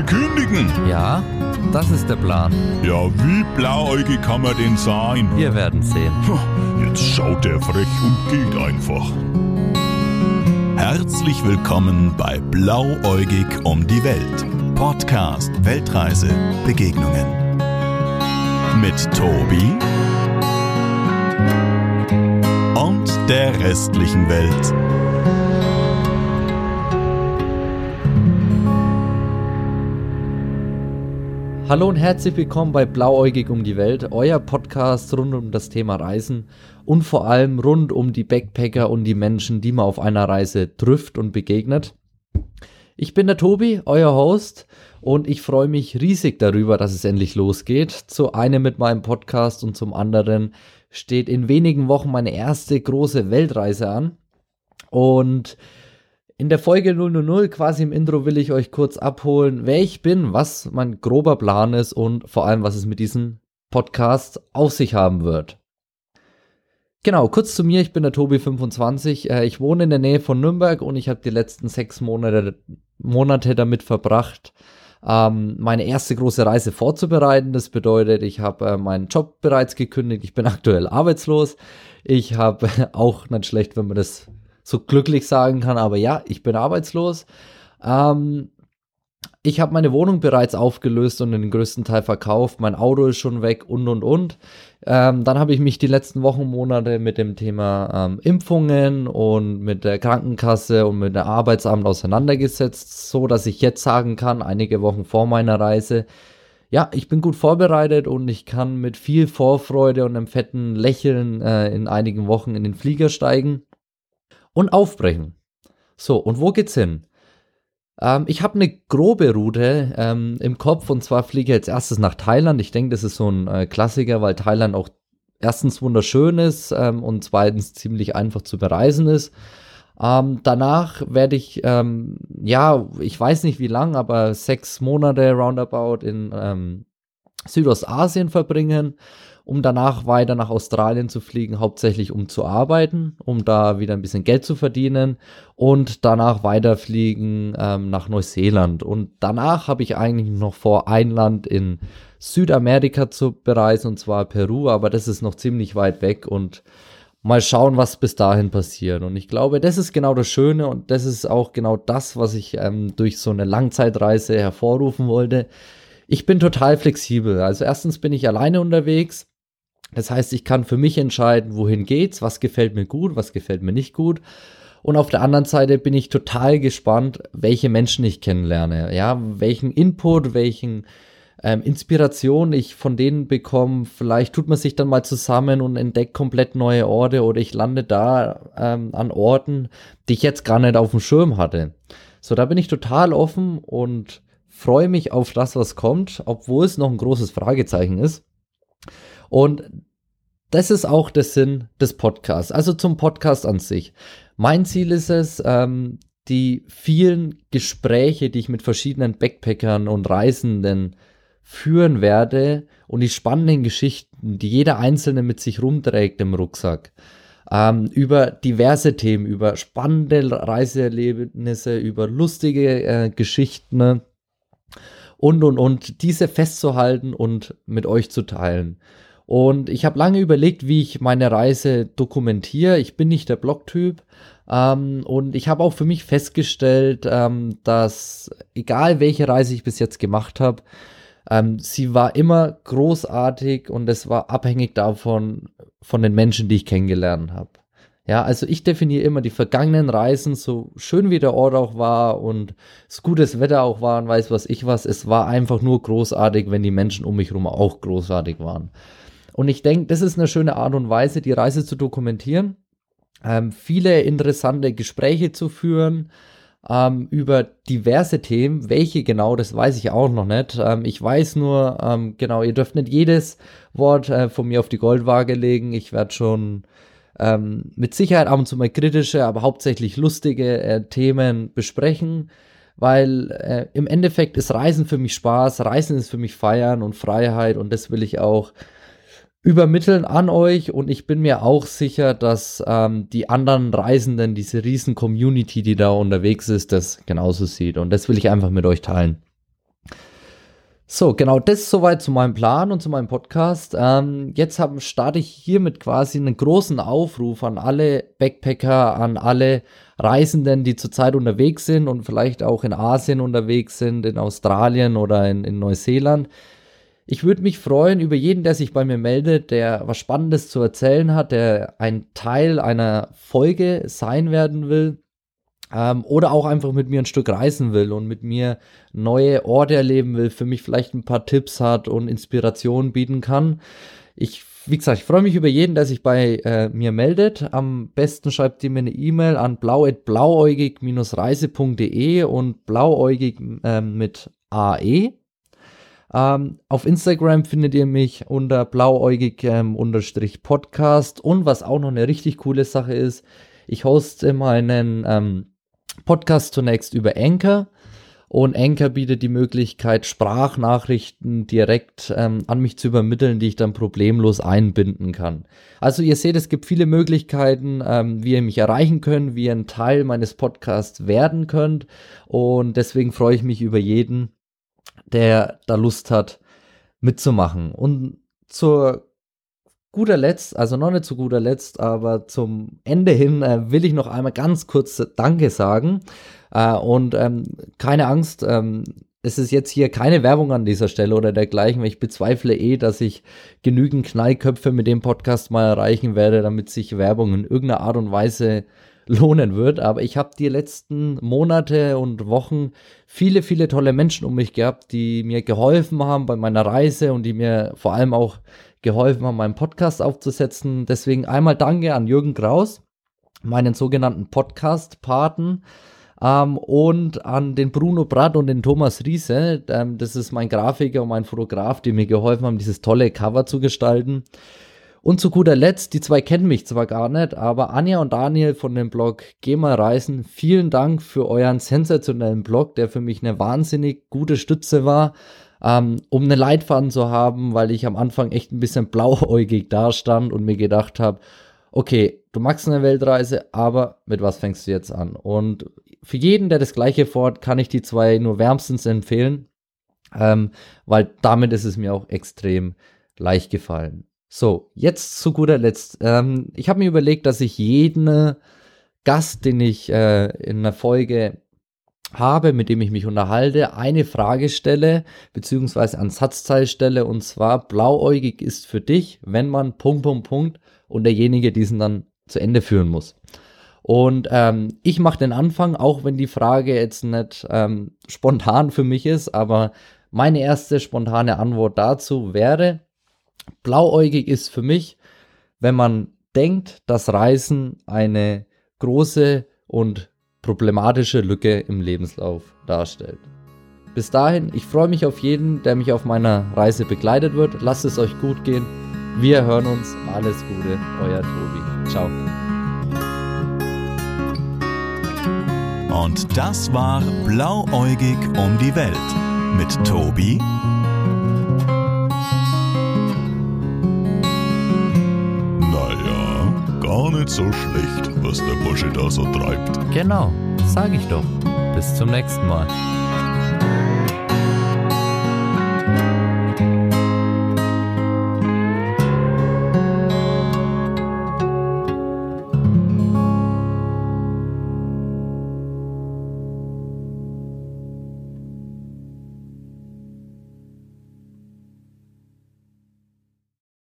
will kündigen. Ja, das ist der Plan. Ja, wie blauäugig kann man denn sein? Wir werden sehen. Jetzt schaut er frech und geht einfach. Herzlich willkommen bei Blauäugig um die Welt. Podcast Weltreise Begegnungen. Mit Tobi und der restlichen Welt. Hallo und herzlich willkommen bei Blauäugig um die Welt, euer Podcast rund um das Thema Reisen und vor allem rund um die Backpacker und die Menschen, die man auf einer Reise trifft und begegnet. Ich bin der Tobi, euer Host, und ich freue mich riesig darüber, dass es endlich losgeht. Zu einem mit meinem Podcast und zum anderen steht in wenigen Wochen meine erste große Weltreise an. Und in der Folge 000, quasi im Intro, will ich euch kurz abholen, wer ich bin, was mein grober Plan ist und vor allem, was es mit diesem Podcast auf sich haben wird. Genau, kurz zu mir, ich bin der Tobi25. Äh, ich wohne in der Nähe von Nürnberg und ich habe die letzten sechs Monate, Monate damit verbracht, ähm, meine erste große Reise vorzubereiten. Das bedeutet, ich habe äh, meinen Job bereits gekündigt, ich bin aktuell arbeitslos. Ich habe auch nicht schlecht, wenn man das so glücklich sagen kann, aber ja, ich bin arbeitslos. Ähm, ich habe meine Wohnung bereits aufgelöst und den größten Teil verkauft. Mein Auto ist schon weg und und und. Ähm, dann habe ich mich die letzten Wochen, Monate mit dem Thema ähm, Impfungen und mit der Krankenkasse und mit der Arbeitsamt auseinandergesetzt, so dass ich jetzt sagen kann, einige Wochen vor meiner Reise, ja, ich bin gut vorbereitet und ich kann mit viel Vorfreude und einem fetten Lächeln äh, in einigen Wochen in den Flieger steigen und aufbrechen. So, und wo geht's hin? Ähm, ich habe eine grobe Route ähm, im Kopf und zwar fliege ich als erstes nach Thailand. Ich denke, das ist so ein äh, Klassiker, weil Thailand auch erstens wunderschön ist ähm, und zweitens ziemlich einfach zu bereisen ist. Ähm, danach werde ich, ähm, ja, ich weiß nicht wie lang, aber sechs Monate roundabout in ähm, Südostasien verbringen um danach weiter nach Australien zu fliegen, hauptsächlich um zu arbeiten, um da wieder ein bisschen Geld zu verdienen und danach weiterfliegen ähm, nach Neuseeland. Und danach habe ich eigentlich noch vor, ein Land in Südamerika zu bereisen, und zwar Peru, aber das ist noch ziemlich weit weg und mal schauen, was bis dahin passiert. Und ich glaube, das ist genau das Schöne und das ist auch genau das, was ich ähm, durch so eine Langzeitreise hervorrufen wollte. Ich bin total flexibel. Also erstens bin ich alleine unterwegs. Das heißt, ich kann für mich entscheiden, wohin geht's, was gefällt mir gut, was gefällt mir nicht gut. Und auf der anderen Seite bin ich total gespannt, welche Menschen ich kennenlerne, ja, welchen Input, welchen ähm, Inspiration ich von denen bekomme. Vielleicht tut man sich dann mal zusammen und entdeckt komplett neue Orte oder ich lande da ähm, an Orten, die ich jetzt gar nicht auf dem Schirm hatte. So, da bin ich total offen und freue mich auf das, was kommt, obwohl es noch ein großes Fragezeichen ist. Und das ist auch der Sinn des Podcasts. Also zum Podcast an sich. Mein Ziel ist es, ähm, die vielen Gespräche, die ich mit verschiedenen Backpackern und Reisenden führen werde und die spannenden Geschichten, die jeder Einzelne mit sich rumträgt im Rucksack, ähm, über diverse Themen, über spannende Reiseerlebnisse, über lustige äh, Geschichten und, und, und, diese festzuhalten und mit euch zu teilen. Und ich habe lange überlegt, wie ich meine Reise dokumentiere. Ich bin nicht der Blogtyp. Ähm, und ich habe auch für mich festgestellt, ähm, dass egal welche Reise ich bis jetzt gemacht habe, ähm, sie war immer großartig und es war abhängig davon, von den Menschen, die ich kennengelernt habe. Ja, also ich definiere immer die vergangenen Reisen, so schön wie der Ort auch war und so gutes Wetter auch war und weiß was ich was. Es war einfach nur großartig, wenn die Menschen um mich herum auch großartig waren. Und ich denke, das ist eine schöne Art und Weise, die Reise zu dokumentieren, ähm, viele interessante Gespräche zu führen ähm, über diverse Themen. Welche genau, das weiß ich auch noch nicht. Ähm, ich weiß nur, ähm, genau, ihr dürft nicht jedes Wort äh, von mir auf die Goldwaage legen. Ich werde schon ähm, mit Sicherheit ab und zu mal kritische, aber hauptsächlich lustige äh, Themen besprechen weil äh, im Endeffekt ist Reisen für mich Spaß, Reisen ist für mich Feiern und Freiheit und das will ich auch übermitteln an euch und ich bin mir auch sicher, dass ähm, die anderen Reisenden, diese riesen Community, die da unterwegs ist, das genauso sieht und das will ich einfach mit euch teilen. So, genau, das soweit zu meinem Plan und zu meinem Podcast. Ähm, jetzt hab, starte ich hiermit quasi einen großen Aufruf an alle Backpacker, an alle Reisenden, die zurzeit unterwegs sind und vielleicht auch in Asien unterwegs sind, in Australien oder in, in Neuseeland. Ich würde mich freuen über jeden, der sich bei mir meldet, der was Spannendes zu erzählen hat, der ein Teil einer Folge sein werden will ähm, oder auch einfach mit mir ein Stück reisen will und mit mir neue Orte erleben will, für mich vielleicht ein paar Tipps hat und Inspiration bieten kann. Ich, wie gesagt, ich freue mich über jeden, der sich bei äh, mir meldet. Am besten schreibt ihr mir eine E-Mail an blau.blauäugig-reise.de und blauäugig äh, mit AE. Ähm, auf Instagram findet ihr mich unter blauäugig-podcast und was auch noch eine richtig coole Sache ist, ich hoste meinen ähm, Podcast zunächst über Anchor. Und Anchor bietet die Möglichkeit, Sprachnachrichten direkt ähm, an mich zu übermitteln, die ich dann problemlos einbinden kann. Also ihr seht, es gibt viele Möglichkeiten, ähm, wie ihr mich erreichen könnt, wie ihr ein Teil meines Podcasts werden könnt. Und deswegen freue ich mich über jeden, der da Lust hat, mitzumachen. Und zur guter Letzt, also noch nicht zu guter Letzt, aber zum Ende hin äh, will ich noch einmal ganz kurz Danke sagen. Äh, und ähm, keine Angst, ähm, es ist jetzt hier keine Werbung an dieser Stelle oder dergleichen, weil ich bezweifle eh, dass ich genügend Knallköpfe mit dem Podcast mal erreichen werde, damit sich Werbung in irgendeiner Art und Weise lohnen wird. Aber ich habe die letzten Monate und Wochen viele, viele tolle Menschen um mich gehabt, die mir geholfen haben bei meiner Reise und die mir vor allem auch geholfen haben, meinen Podcast aufzusetzen. Deswegen einmal Danke an Jürgen Kraus, meinen sogenannten Podcast-Paten. Ähm, und an den Bruno Bratt und den Thomas Riese. Ähm, das ist mein Grafiker und mein Fotograf, die mir geholfen haben, dieses tolle Cover zu gestalten. Und zu guter Letzt, die zwei kennen mich zwar gar nicht, aber Anja und Daniel von dem Blog Geh mal reisen, vielen Dank für euren sensationellen Blog, der für mich eine wahnsinnig gute Stütze war ähm, um einen Leitfaden zu haben, weil ich am Anfang echt ein bisschen blauäugig dastand und mir gedacht habe, okay, du magst eine Weltreise, aber mit was fängst du jetzt an? Und für jeden, der das gleiche fordert, kann ich die zwei nur wärmstens empfehlen, ähm, weil damit ist es mir auch extrem leicht gefallen. So, jetzt zu guter Letzt. Ähm, ich habe mir überlegt, dass ich jeden Gast, den ich äh, in einer Folge habe, mit dem ich mich unterhalte, eine Frage stelle, beziehungsweise einen Satzteil stelle, und zwar blauäugig ist für dich, wenn man Punkt, Punkt, Punkt und derjenige diesen dann zu Ende führen muss. Und ähm, ich mache den Anfang, auch wenn die Frage jetzt nicht ähm, spontan für mich ist, aber meine erste spontane Antwort dazu wäre, blauäugig ist für mich, wenn man denkt, dass Reisen eine große und problematische Lücke im Lebenslauf darstellt. Bis dahin, ich freue mich auf jeden, der mich auf meiner Reise begleitet wird. Lasst es euch gut gehen. Wir hören uns. Alles Gute, euer Tobi. Ciao. Und das war Blauäugig um die Welt mit Tobi nicht so schlecht, was der Bursche da so treibt. Genau, sag ich doch. Bis zum nächsten Mal.